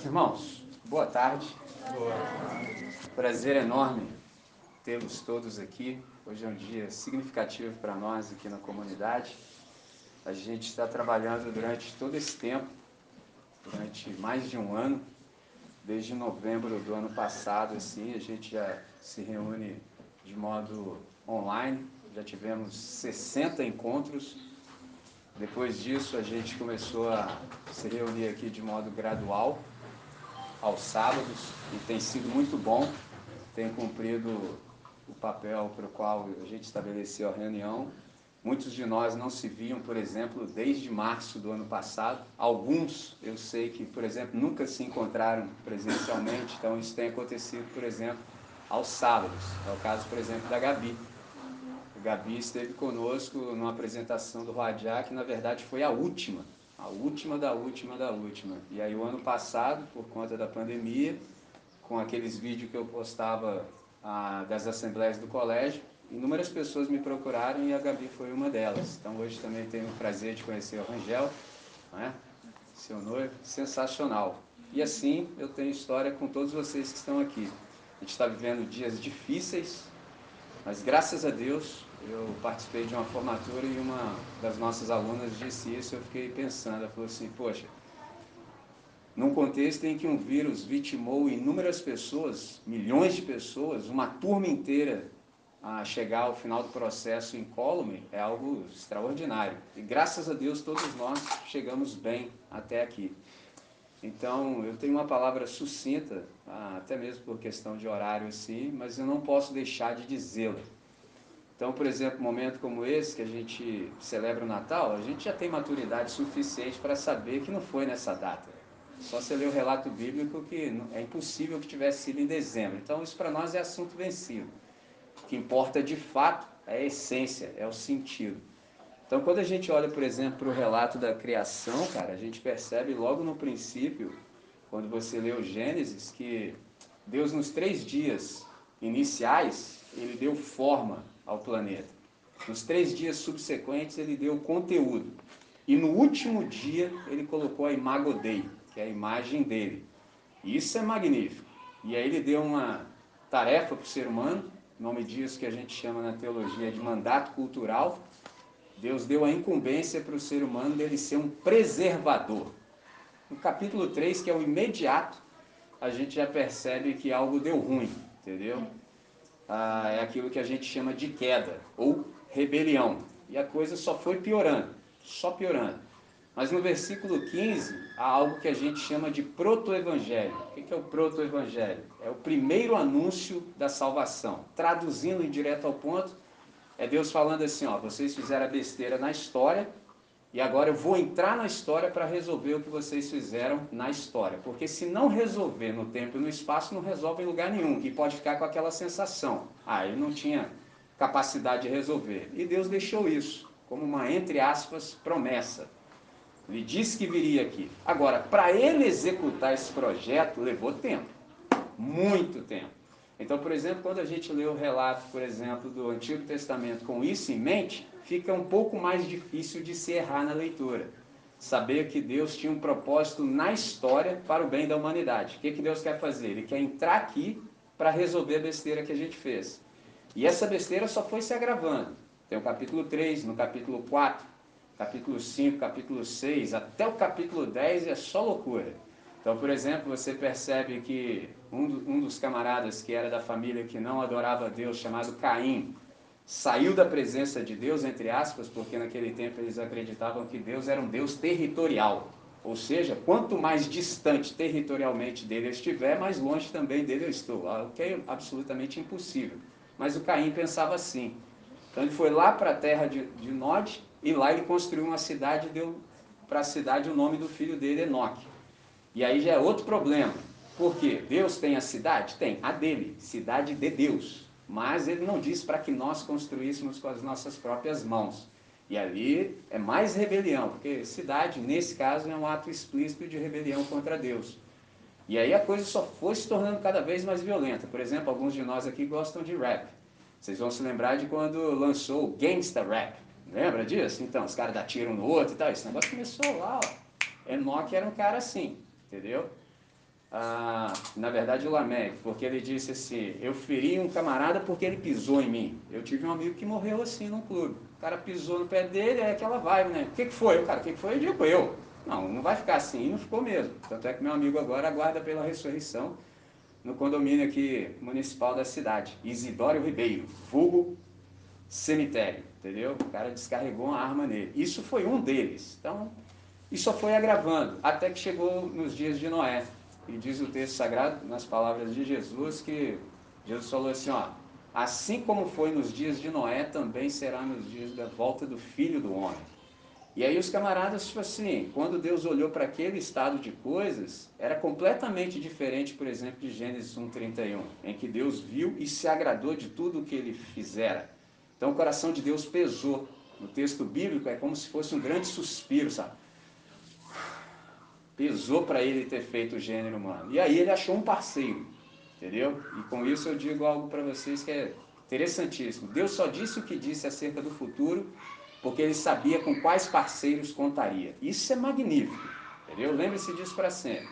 Meus irmãos, boa tarde. Boa tarde. Prazer enorme tê-los todos aqui. Hoje é um dia significativo para nós aqui na comunidade. A gente está trabalhando durante todo esse tempo, durante mais de um ano, desde novembro do ano passado, assim, a gente já se reúne de modo online, já tivemos 60 encontros. Depois disso, a gente começou a se reunir aqui de modo gradual, aos sábados, e tem sido muito bom, tem cumprido o papel para o qual a gente estabeleceu a reunião. Muitos de nós não se viam, por exemplo, desde março do ano passado. Alguns, eu sei que, por exemplo, nunca se encontraram presencialmente, então isso tem acontecido, por exemplo, aos sábados. É o caso, por exemplo, da Gabi. A Gabi esteve conosco numa apresentação do Radiá, que na verdade foi a última, a última da última da última. E aí o ano passado, por conta da pandemia, com aqueles vídeos que eu postava ah, das assembleias do colégio, inúmeras pessoas me procuraram e a Gabi foi uma delas. Então hoje também tenho o prazer de conhecer o Rangel, né? seu noivo, sensacional. E assim eu tenho história com todos vocês que estão aqui. A gente está vivendo dias difíceis, mas graças a Deus eu participei de uma formatura e uma das nossas alunas disse isso, eu fiquei pensando, ela falou assim, poxa, num contexto em que um vírus vitimou inúmeras pessoas, milhões de pessoas, uma turma inteira a chegar ao final do processo incólume, é algo extraordinário. E graças a Deus todos nós chegamos bem até aqui. Então, eu tenho uma palavra sucinta, ah, até mesmo por questão de horário assim, mas eu não posso deixar de dizê-la. Então, por exemplo, um momento como esse, que a gente celebra o Natal, a gente já tem maturidade suficiente para saber que não foi nessa data. Só você ler o relato bíblico que é impossível que tivesse sido em dezembro. Então, isso para nós é assunto vencido. O que importa de fato é a essência, é o sentido. Então, quando a gente olha, por exemplo, para o relato da criação, cara, a gente percebe logo no princípio, quando você lê o Gênesis, que Deus nos três dias iniciais, ele deu forma ao planeta. Nos três dias subsequentes, ele deu conteúdo. E no último dia, ele colocou a imago Dei, que é a imagem dele. Isso é magnífico. E aí ele deu uma tarefa para o ser humano, nome disso que a gente chama na teologia de mandato cultural. Deus deu a incumbência para o ser humano dele ser um preservador. No capítulo 3, que é o imediato, a gente já percebe que algo deu ruim, entendeu? Ah, é aquilo que a gente chama de queda ou rebelião. E a coisa só foi piorando, só piorando. Mas no versículo 15 há algo que a gente chama de proto-evangelho. O que é o proto-evangelho? É o primeiro anúncio da salvação. Traduzindo em direto ao ponto, é Deus falando assim: ó, vocês fizeram a besteira na história, e agora eu vou entrar na história para resolver o que vocês fizeram na história. Porque se não resolver no tempo e no espaço, não resolve em lugar nenhum. E pode ficar com aquela sensação. Ah, ele não tinha capacidade de resolver. E Deus deixou isso como uma, entre aspas, promessa. Ele disse que viria aqui. Agora, para ele executar esse projeto, levou tempo. Muito tempo. Então, por exemplo, quando a gente lê o relato, por exemplo, do Antigo Testamento com isso em mente, fica um pouco mais difícil de se errar na leitura. Saber que Deus tinha um propósito na história para o bem da humanidade. O que, que Deus quer fazer? Ele quer entrar aqui para resolver a besteira que a gente fez. E essa besteira só foi se agravando. Tem o capítulo 3, no capítulo 4, capítulo 5, capítulo 6, até o capítulo 10 é só loucura. Então, por exemplo, você percebe que um, um dos camaradas que era da família que não adorava Deus, chamado Caim, saiu da presença de Deus, entre aspas, porque naquele tempo eles acreditavam que Deus era um Deus territorial. Ou seja, quanto mais distante territorialmente dele eu estiver, mais longe também dele eu estou. O que é absolutamente impossível. Mas o Caim pensava assim. Então ele foi lá para a terra de, de Nod e lá ele construiu uma cidade e deu para a cidade o nome do filho dele, Enoque. E aí já é outro problema. Por quê? Deus tem a cidade? Tem, a dele, cidade de Deus. Mas ele não disse para que nós construíssemos com as nossas próprias mãos. E ali é mais rebelião, porque cidade, nesse caso, é um ato explícito de rebelião contra Deus. E aí a coisa só foi se tornando cada vez mais violenta. Por exemplo, alguns de nós aqui gostam de rap. Vocês vão se lembrar de quando lançou o Gangsta Rap. Lembra disso? Então, os caras dão tiro um no outro e tal. Esse negócio começou lá, ó. Enoch era um cara assim, entendeu? Ah, na verdade o Lameque, porque ele disse assim, eu feri um camarada porque ele pisou em mim. Eu tive um amigo que morreu assim num clube. O cara pisou no pé dele, é aquela vibe, né? O que, que foi? O cara, o que, que foi? Eu digo, eu. Não, não vai ficar assim. E não ficou mesmo. Tanto é que meu amigo agora aguarda pela ressurreição no condomínio aqui municipal da cidade. Isidório Ribeiro, vulgo cemitério, entendeu? O cara descarregou uma arma nele. Isso foi um deles. Então, isso só foi agravando, até que chegou nos dias de Noé. E diz o texto sagrado, nas palavras de Jesus, que Jesus falou assim, ó, assim como foi nos dias de Noé, também será nos dias da volta do Filho do Homem. E aí os camaradas, tipo assim, quando Deus olhou para aquele estado de coisas, era completamente diferente, por exemplo, de Gênesis 1,31, em que Deus viu e se agradou de tudo o que ele fizera. Então o coração de Deus pesou. No texto bíblico é como se fosse um grande suspiro, sabe? Pesou para ele ter feito o gênero humano. E aí ele achou um parceiro, entendeu? E com isso eu digo algo para vocês que é interessantíssimo. Deus só disse o que disse acerca do futuro, porque ele sabia com quais parceiros contaria. Isso é magnífico, entendeu? Lembre-se disso para sempre.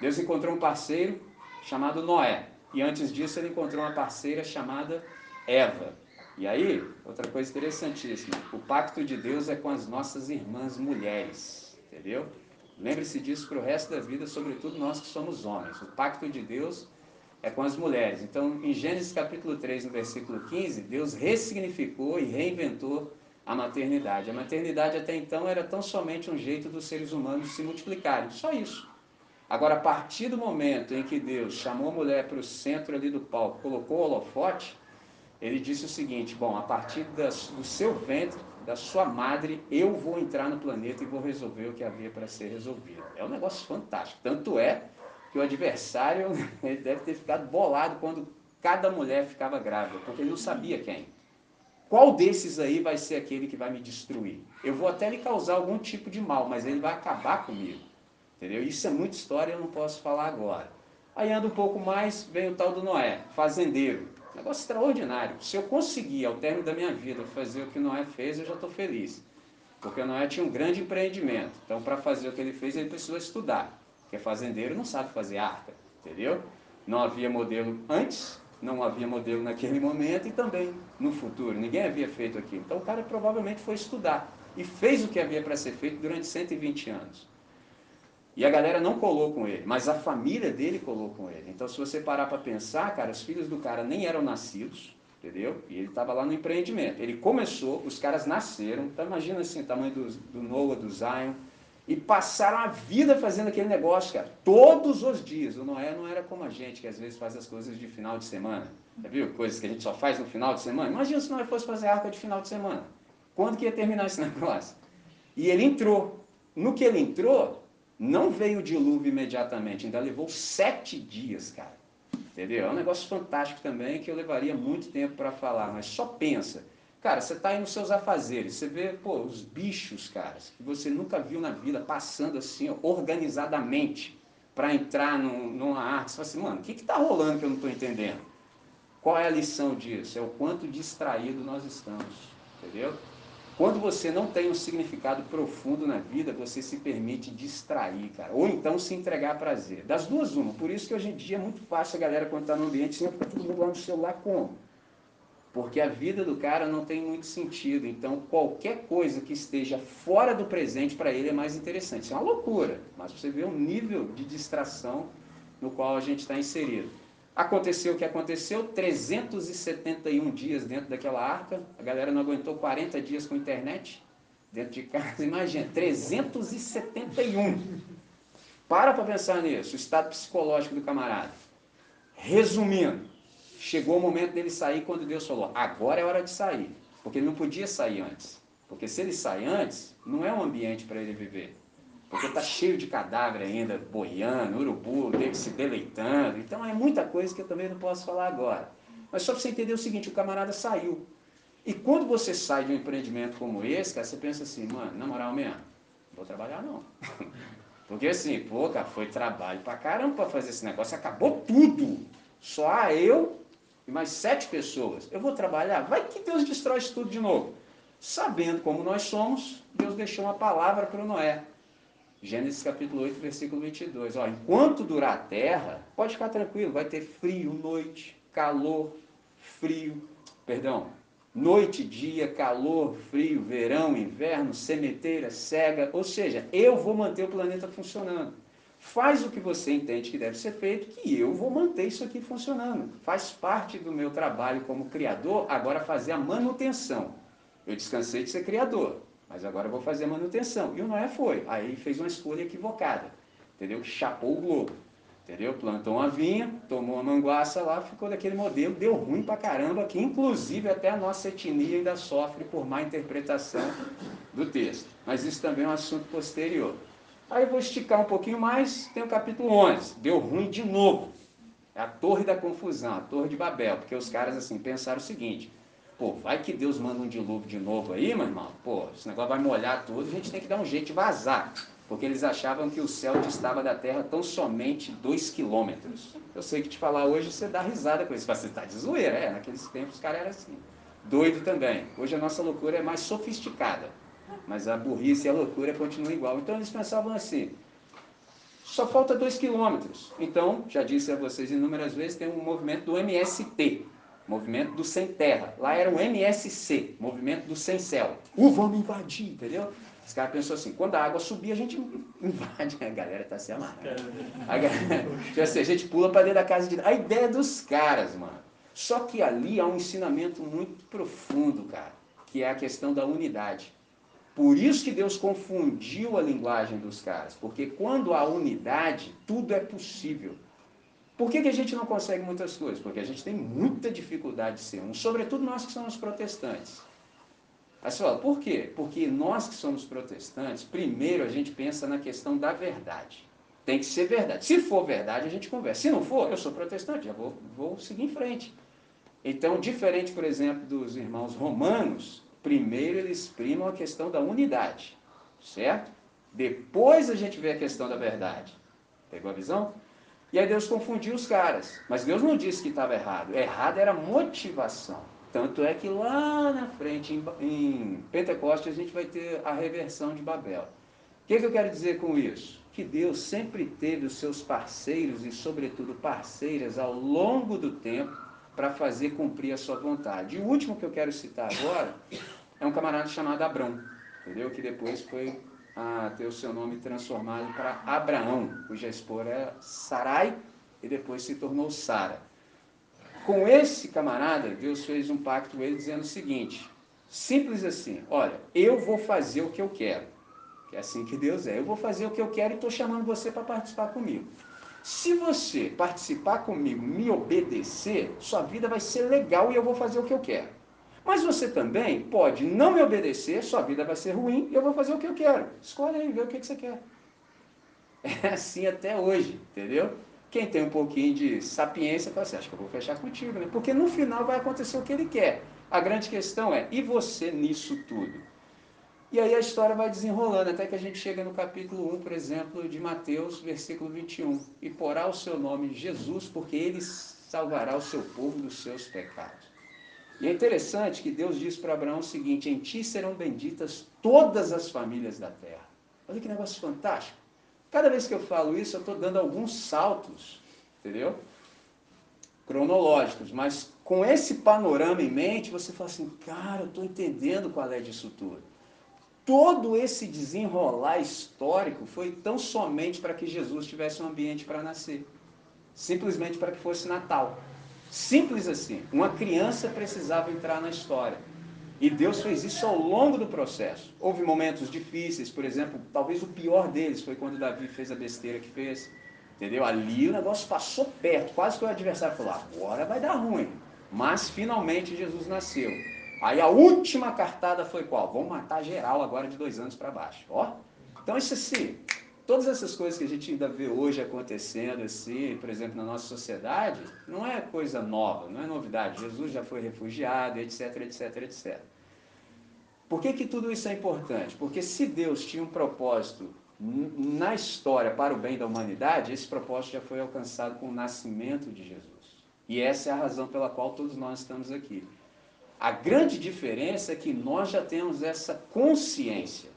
Deus encontrou um parceiro chamado Noé, e antes disso ele encontrou uma parceira chamada Eva. E aí, outra coisa interessantíssima, o pacto de Deus é com as nossas irmãs mulheres, entendeu? Lembre-se disso para o resto da vida, sobretudo nós que somos homens. O pacto de Deus é com as mulheres. Então, em Gênesis capítulo 3, no versículo 15, Deus ressignificou e reinventou a maternidade. A maternidade até então era tão somente um jeito dos seres humanos se multiplicarem, só isso. Agora, a partir do momento em que Deus chamou a mulher para o centro ali do palco, colocou o holofote, ele disse o seguinte: bom, a partir das, do seu ventre da sua madre, eu vou entrar no planeta e vou resolver o que havia para ser resolvido. É um negócio fantástico. Tanto é que o adversário ele deve ter ficado bolado quando cada mulher ficava grávida, porque ele não sabia quem. Qual desses aí vai ser aquele que vai me destruir? Eu vou até lhe causar algum tipo de mal, mas ele vai acabar comigo. Entendeu? Isso é muita história, eu não posso falar agora. Aí anda um pouco mais, vem o tal do Noé, fazendeiro. Negócio extraordinário. Se eu conseguir, ao término da minha vida, fazer o que Noé fez, eu já estou feliz. Porque Noé tinha um grande empreendimento. Então, para fazer o que ele fez, ele precisou estudar. Porque fazendeiro não sabe fazer arca, entendeu? Não havia modelo antes, não havia modelo naquele momento e também no futuro. Ninguém havia feito aquilo. Então, o cara provavelmente foi estudar. E fez o que havia para ser feito durante 120 anos. E a galera não colou com ele, mas a família dele colou com ele. Então, se você parar para pensar, cara, os filhos do cara nem eram nascidos, entendeu? E ele estava lá no empreendimento. Ele começou, os caras nasceram, então imagina assim, o tamanho do, do Noah, do Zion, e passaram a vida fazendo aquele negócio, cara, todos os dias. O Noé não era como a gente, que às vezes faz as coisas de final de semana. Já viu? Coisas que a gente só faz no final de semana. Imagina se Noé fosse fazer arca de final de semana. Quando que ia terminar esse negócio? E ele entrou. No que ele entrou, não veio o dilúvio imediatamente, ainda levou sete dias, cara. Entendeu? É um negócio fantástico também que eu levaria muito tempo para falar, mas só pensa. Cara, você está aí nos seus afazeres, você vê, pô, os bichos, cara, que você nunca viu na vida passando assim, ó, organizadamente, para entrar num, numa arte. Você fala assim, mano, o que está rolando que eu não estou entendendo? Qual é a lição disso? É o quanto distraído nós estamos, entendeu? Quando você não tem um significado profundo na vida, você se permite distrair, cara. Ou então se entregar a prazer. Das duas, uma. Por isso que hoje em dia é muito fácil a galera, quando está no ambiente, sempre fica todo mundo lá no celular como? Porque a vida do cara não tem muito sentido. Então, qualquer coisa que esteja fora do presente para ele é mais interessante. Isso é uma loucura. Mas você vê o nível de distração no qual a gente está inserido. Aconteceu o que aconteceu, 371 dias dentro daquela arca, a galera não aguentou 40 dias com internet dentro de casa, imagina, 371. Para para pensar nisso, o estado psicológico do camarada. Resumindo, chegou o momento dele sair quando Deus falou, agora é hora de sair, porque ele não podia sair antes. Porque se ele sai antes, não é um ambiente para ele viver. Porque está cheio de cadáver ainda, boiando, urubu, se deleitando. Então é muita coisa que eu também não posso falar agora. Mas só para você entender o seguinte, o camarada saiu. E quando você sai de um empreendimento como esse, cara, você pensa assim, mano, na moral mesmo, não vou trabalhar não. Porque assim, pô, cara, foi trabalho pra caramba pra fazer esse negócio, acabou tudo. Só eu e mais sete pessoas. Eu vou trabalhar? Vai que Deus destrói isso tudo de novo. Sabendo como nós somos, Deus deixou uma palavra para o Noé. Gênesis capítulo 8, versículo 22. Ó, enquanto durar a terra, pode ficar tranquilo, vai ter frio, noite, calor, frio, perdão, noite, dia, calor, frio, verão, inverno, sementeira, cega, ou seja, eu vou manter o planeta funcionando. Faz o que você entende que deve ser feito, que eu vou manter isso aqui funcionando. Faz parte do meu trabalho como criador, agora fazer a manutenção. Eu descansei de ser criador, mas agora eu vou fazer a manutenção. E o Noé foi. Aí fez uma escolha equivocada, entendeu? Chapou o globo, entendeu? Plantou uma vinha, tomou uma manguaça lá, ficou daquele modelo, deu ruim pra caramba, que inclusive até a nossa etnia ainda sofre por má interpretação do texto. Mas isso também é um assunto posterior. Aí vou esticar um pouquinho mais, tem o capítulo 11, deu ruim de novo. É a torre da confusão, a torre de Babel, porque os caras assim pensaram o seguinte, Pô, vai que Deus manda um dilúvio de novo aí, meu irmão. Pô, esse negócio vai molhar tudo, a gente tem que dar um jeito de vazar. Porque eles achavam que o céu distava da terra tão somente dois quilômetros. Eu sei que te falar hoje, você dá risada com isso. Você está de zoeira, é. Naqueles tempos os caras eram assim. Doido também. Hoje a nossa loucura é mais sofisticada. Mas a burrice e a loucura continuam igual. Então eles pensavam assim, só falta dois quilômetros. Então, já disse a vocês inúmeras vezes, tem um movimento do MST, movimento do sem terra. Lá era o MSC, movimento do sem céu. Uh, vamos invadir, entendeu? Os caras pensou assim, quando a água subir, a gente invade. A galera tá se amarrando. A, galera, tipo assim, a gente pula para dentro da casa de... A ideia dos caras, mano. Só que ali há um ensinamento muito profundo, cara, que é a questão da unidade. Por isso que Deus confundiu a linguagem dos caras, porque quando há unidade, tudo é possível. Por que, que a gente não consegue muitas coisas? Porque a gente tem muita dificuldade de ser um, sobretudo nós que somos protestantes. Aí você fala, por quê? Porque nós que somos protestantes, primeiro a gente pensa na questão da verdade. Tem que ser verdade. Se for verdade, a gente conversa. Se não for, eu sou protestante, já vou, vou seguir em frente. Então, diferente, por exemplo, dos irmãos romanos, primeiro eles primam a questão da unidade, certo? Depois a gente vê a questão da verdade. Pegou a visão? E aí Deus confundiu os caras. Mas Deus não disse que estava errado. Errado era motivação. Tanto é que lá na frente, em, em Pentecostes, a gente vai ter a reversão de Babel. O que, que eu quero dizer com isso? Que Deus sempre teve os seus parceiros e, sobretudo, parceiras ao longo do tempo para fazer cumprir a sua vontade. E o último que eu quero citar agora é um camarada chamado Abrão, entendeu? Que depois foi a ter o seu nome transformado para Abraão, cuja esposa é Sarai e depois se tornou Sara. Com esse camarada, Deus fez um pacto com ele dizendo o seguinte: simples assim, olha, eu vou fazer o que eu quero. Que é assim que Deus é. Eu vou fazer o que eu quero e estou chamando você para participar comigo. Se você participar comigo, me obedecer, sua vida vai ser legal e eu vou fazer o que eu quero. Mas você também pode não me obedecer, sua vida vai ser ruim e eu vou fazer o que eu quero. Escolhe aí, vê o que, você quer. É assim até hoje, entendeu? Quem tem um pouquinho de sapiência fala assim, acho que eu vou fechar contigo, né? Porque no final vai acontecer o que ele quer. A grande questão é, e você nisso tudo? E aí a história vai desenrolando, até que a gente chega no capítulo 1, por exemplo, de Mateus, versículo 21. E porá o seu nome Jesus, porque ele salvará o seu povo dos seus pecados. E é interessante que Deus diz para Abraão o seguinte: Em ti serão benditas todas as famílias da terra. Olha que negócio fantástico. Cada vez que eu falo isso, eu estou dando alguns saltos, entendeu? Cronológicos, mas com esse panorama em mente, você fala assim: cara, eu estou entendendo qual é disso tudo. Todo esse desenrolar histórico foi tão somente para que Jesus tivesse um ambiente para nascer simplesmente para que fosse Natal. Simples assim. Uma criança precisava entrar na história. E Deus fez isso ao longo do processo. Houve momentos difíceis, por exemplo, talvez o pior deles foi quando Davi fez a besteira que fez. Entendeu? Ali o negócio passou perto, quase que o adversário falou: agora vai dar ruim. Mas finalmente Jesus nasceu. Aí a última cartada foi qual? Vamos matar geral agora de dois anos para baixo. Ó. Então isso assim, todas essas coisas que a gente ainda vê hoje acontecendo, assim, por exemplo, na nossa sociedade, não é coisa nova, não é novidade. Jesus já foi refugiado, etc, etc, etc. Por que, que tudo isso é importante? Porque se Deus tinha um propósito na história para o bem da humanidade, esse propósito já foi alcançado com o nascimento de Jesus. E essa é a razão pela qual todos nós estamos aqui. A grande diferença é que nós já temos essa consciência.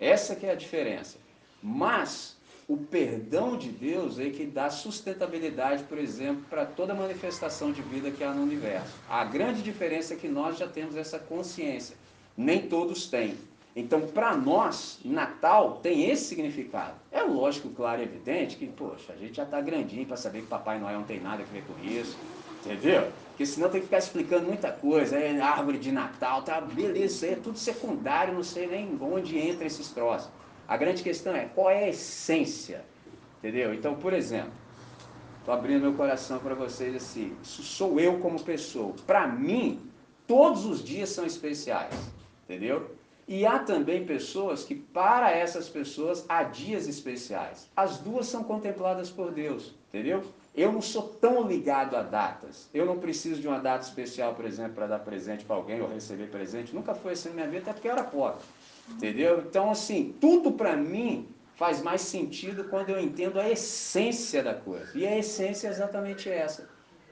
Essa que é a diferença. Mas o perdão de Deus é que dá sustentabilidade, por exemplo, para toda manifestação de vida que há no universo. A grande diferença é que nós já temos essa consciência. Nem todos têm. Então, para nós, Natal tem esse significado. É lógico, claro e evidente que, poxa, a gente já está grandinho para saber que Papai Noel não tem nada a ver com isso, entendeu? Porque senão tem que ficar explicando muita coisa, é árvore de Natal, tá? Beleza, isso aí é tudo secundário, não sei nem onde entra esses troços. A grande questão é qual é a essência, entendeu? Então, por exemplo, estou abrindo meu coração para vocês assim, isso sou eu como pessoa. Para mim, todos os dias são especiais, entendeu? E há também pessoas que, para essas pessoas, há dias especiais. As duas são contempladas por Deus, entendeu? Eu não sou tão ligado a datas. Eu não preciso de uma data especial, por exemplo, para dar presente para alguém ou receber presente. Nunca foi assim na minha vida, até porque eu era pobre. Entendeu? Então, assim, tudo para mim faz mais sentido quando eu entendo a essência da coisa. E a essência é exatamente essa.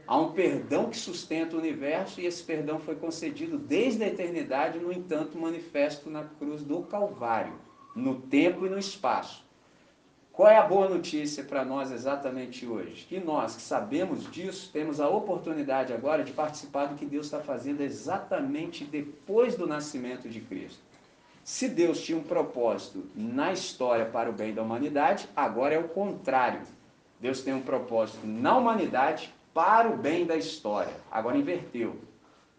Há um perdão que sustenta o universo e esse perdão foi concedido desde a eternidade, no entanto, manifesto na cruz do Calvário, no tempo e no espaço. Qual é a boa notícia para nós exatamente hoje? Que nós que sabemos disso, temos a oportunidade agora de participar do que Deus está fazendo exatamente depois do nascimento de Cristo. Se Deus tinha um propósito na história para o bem da humanidade, agora é o contrário. Deus tem um propósito na humanidade para o bem da história. Agora inverteu.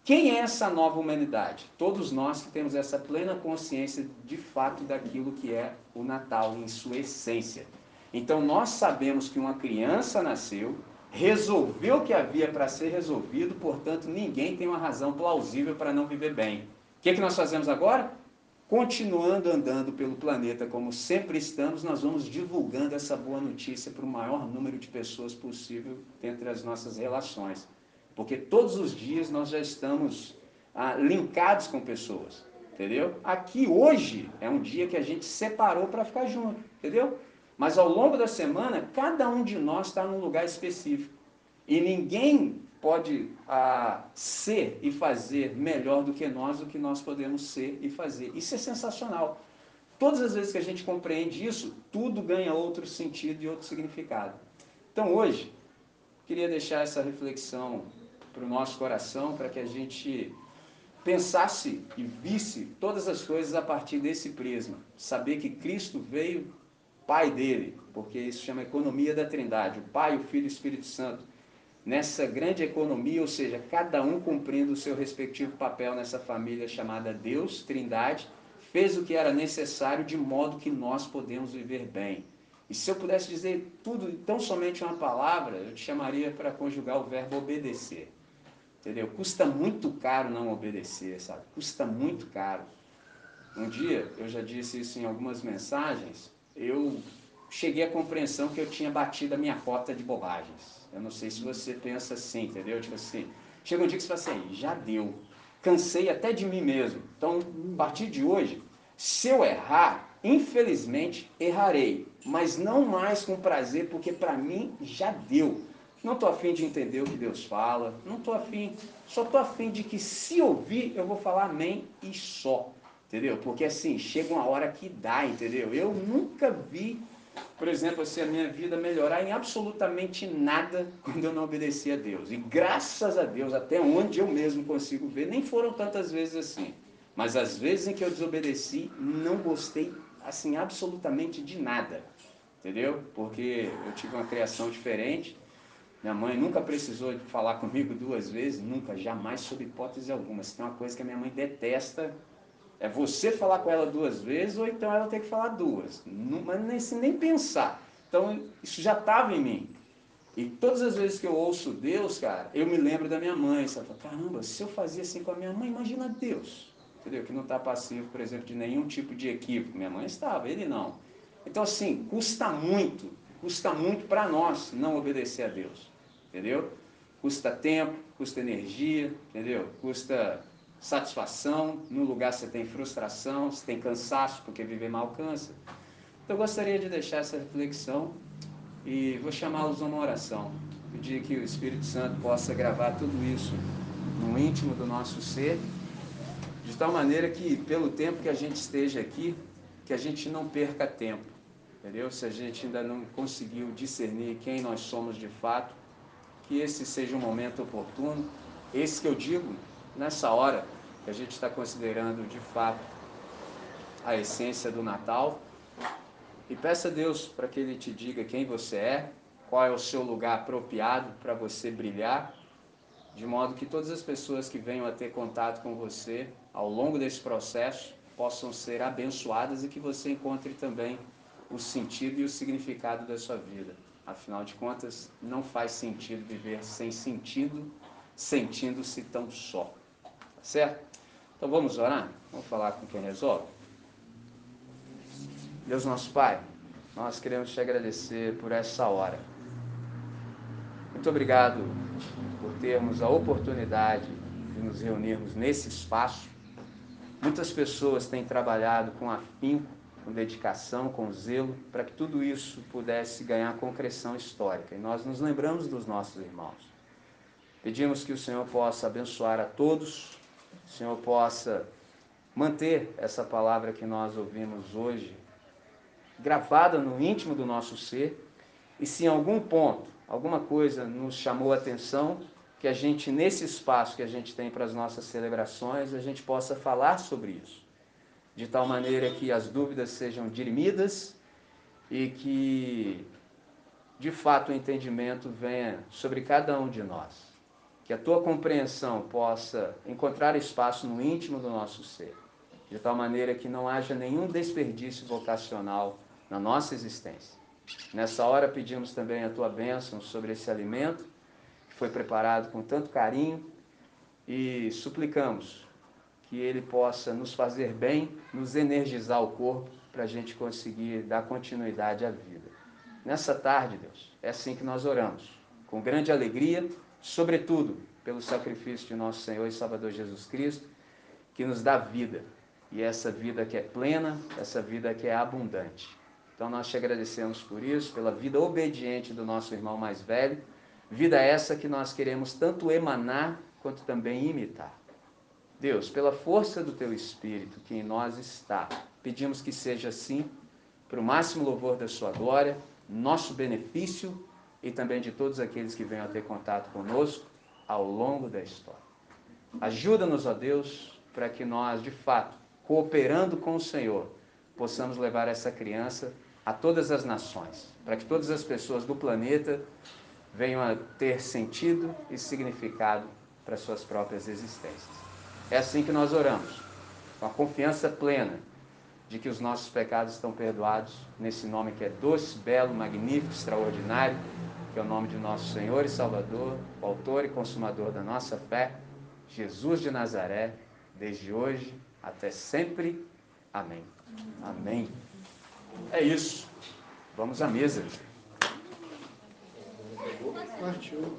Quem é essa nova humanidade? Todos nós que temos essa plena consciência de fato daquilo que é o Natal em sua essência. Então nós sabemos que uma criança nasceu, resolveu o que havia para ser resolvido, portanto ninguém tem uma razão plausível para não viver bem. O que, é que nós fazemos agora? Continuando andando pelo planeta como sempre estamos, nós vamos divulgando essa boa notícia para o maior número de pessoas possível entre as nossas relações. Porque todos os dias nós já estamos ah, linkados com pessoas, entendeu? Aqui hoje é um dia que a gente separou para ficar junto, entendeu? Mas ao longo da semana, cada um de nós está num lugar específico. E ninguém pode ah, ser e fazer melhor do que nós, o que nós podemos ser e fazer. Isso é sensacional. Todas as vezes que a gente compreende isso, tudo ganha outro sentido e outro significado. Então hoje, queria deixar essa reflexão para o nosso coração, para que a gente pensasse e visse todas as coisas a partir desse prisma. Saber que Cristo veio, Pai dele, porque isso chama economia da Trindade, o Pai, o Filho e o Espírito Santo nessa grande economia, ou seja, cada um cumprindo o seu respectivo papel nessa família chamada Deus, Trindade, fez o que era necessário de modo que nós podemos viver bem. E se eu pudesse dizer tudo, tão somente uma palavra, eu te chamaria para conjugar o verbo obedecer. Entendeu? Custa muito caro não obedecer, sabe? Custa muito caro. Um dia, eu já disse isso em algumas mensagens, eu cheguei à compreensão que eu tinha batido a minha cota de bobagens. Eu não sei se você pensa assim, entendeu? Tipo assim, chega um dia que você fala assim, já deu. Cansei até de mim mesmo. Então, a partir de hoje, se eu errar, infelizmente errarei, mas não mais com prazer, porque para mim já deu. Não estou afim de entender o que Deus fala, não estou afim, só estou afim de que se ouvir, eu vou falar amém e só. Entendeu? Porque assim, chega uma hora que dá, entendeu? Eu nunca vi por exemplo, assim, a minha vida melhorar em absolutamente nada quando eu não obedeci a Deus. E graças a Deus, até onde eu mesmo consigo ver, nem foram tantas vezes assim. Mas as vezes em que eu desobedeci, não gostei, assim, absolutamente de nada. Entendeu? Porque eu tive uma criação diferente. Minha mãe nunca precisou falar comigo duas vezes, nunca, jamais, sob hipótese alguma. Se tem uma coisa que a minha mãe detesta, é você falar com ela duas vezes ou então ela ter que falar duas. Não, mas nem, nem pensar. Então, isso já estava em mim. E todas as vezes que eu ouço Deus, cara, eu me lembro da minha mãe. Sabe? Caramba, se eu fazia assim com a minha mãe, imagina Deus. Entendeu? Que não está passivo, por exemplo, de nenhum tipo de equívoco. Minha mãe estava, ele não. Então, assim, custa muito, custa muito para nós não obedecer a Deus. Entendeu? Custa tempo, custa energia, entendeu? Custa satisfação, no lugar você tem frustração, você tem cansaço, porque viver mal cansa. Então eu gostaria de deixar essa reflexão e vou chamá-los a uma oração. Pedir que o Espírito Santo possa gravar tudo isso no íntimo do nosso ser, de tal maneira que, pelo tempo que a gente esteja aqui, que a gente não perca tempo. entendeu? Se a gente ainda não conseguiu discernir quem nós somos de fato, que esse seja um momento oportuno, esse que eu digo nessa hora que a gente está considerando de fato a essência do Natal. E peça a Deus para que Ele te diga quem você é, qual é o seu lugar apropriado para você brilhar, de modo que todas as pessoas que venham a ter contato com você ao longo desse processo possam ser abençoadas e que você encontre também o sentido e o significado da sua vida. Afinal de contas, não faz sentido viver sem sentido, sentindo-se tão só. Tá certo? Então vamos orar? Vamos falar com quem resolve? Deus nosso Pai, nós queremos te agradecer por essa hora. Muito obrigado por termos a oportunidade de nos reunirmos nesse espaço. Muitas pessoas têm trabalhado com afinco, com dedicação, com zelo, para que tudo isso pudesse ganhar concreção histórica. E nós nos lembramos dos nossos irmãos. Pedimos que o Senhor possa abençoar a todos, o Senhor possa manter essa palavra que nós ouvimos hoje gravada no íntimo do nosso ser, e se em algum ponto, alguma coisa nos chamou a atenção, que a gente, nesse espaço que a gente tem para as nossas celebrações, a gente possa falar sobre isso, de tal maneira que as dúvidas sejam dirimidas e que, de fato, o entendimento venha sobre cada um de nós. Que a tua compreensão possa encontrar espaço no íntimo do nosso ser, de tal maneira que não haja nenhum desperdício vocacional na nossa existência. Nessa hora pedimos também a tua bênção sobre esse alimento que foi preparado com tanto carinho e suplicamos que ele possa nos fazer bem, nos energizar o corpo para a gente conseguir dar continuidade à vida. Nessa tarde, Deus, é assim que nós oramos, com grande alegria, sobretudo pelo sacrifício de nosso Senhor e Salvador Jesus Cristo, que nos dá vida, e essa vida que é plena, essa vida que é abundante. Então nós te agradecemos por isso, pela vida obediente do nosso irmão mais velho, vida essa que nós queremos tanto emanar quanto também imitar. Deus, pela força do teu Espírito que em nós está, pedimos que seja assim, para o máximo louvor da sua glória, nosso benefício e também de todos aqueles que venham a ter contato conosco ao longo da história. Ajuda-nos, ó Deus, para que nós, de fato, cooperando com o Senhor, possamos levar essa criança a todas as nações, para que todas as pessoas do planeta venham a ter sentido e significado para suas próprias existências. É assim que nós oramos, com a confiança plena de que os nossos pecados estão perdoados, nesse nome que é doce, belo, magnífico, extraordinário, que é o nome de nosso Senhor e Salvador, o autor e consumador da nossa fé, Jesus de Nazaré, desde hoje até sempre. Amém. Amém. É isso. Vamos à mesa. Partiu.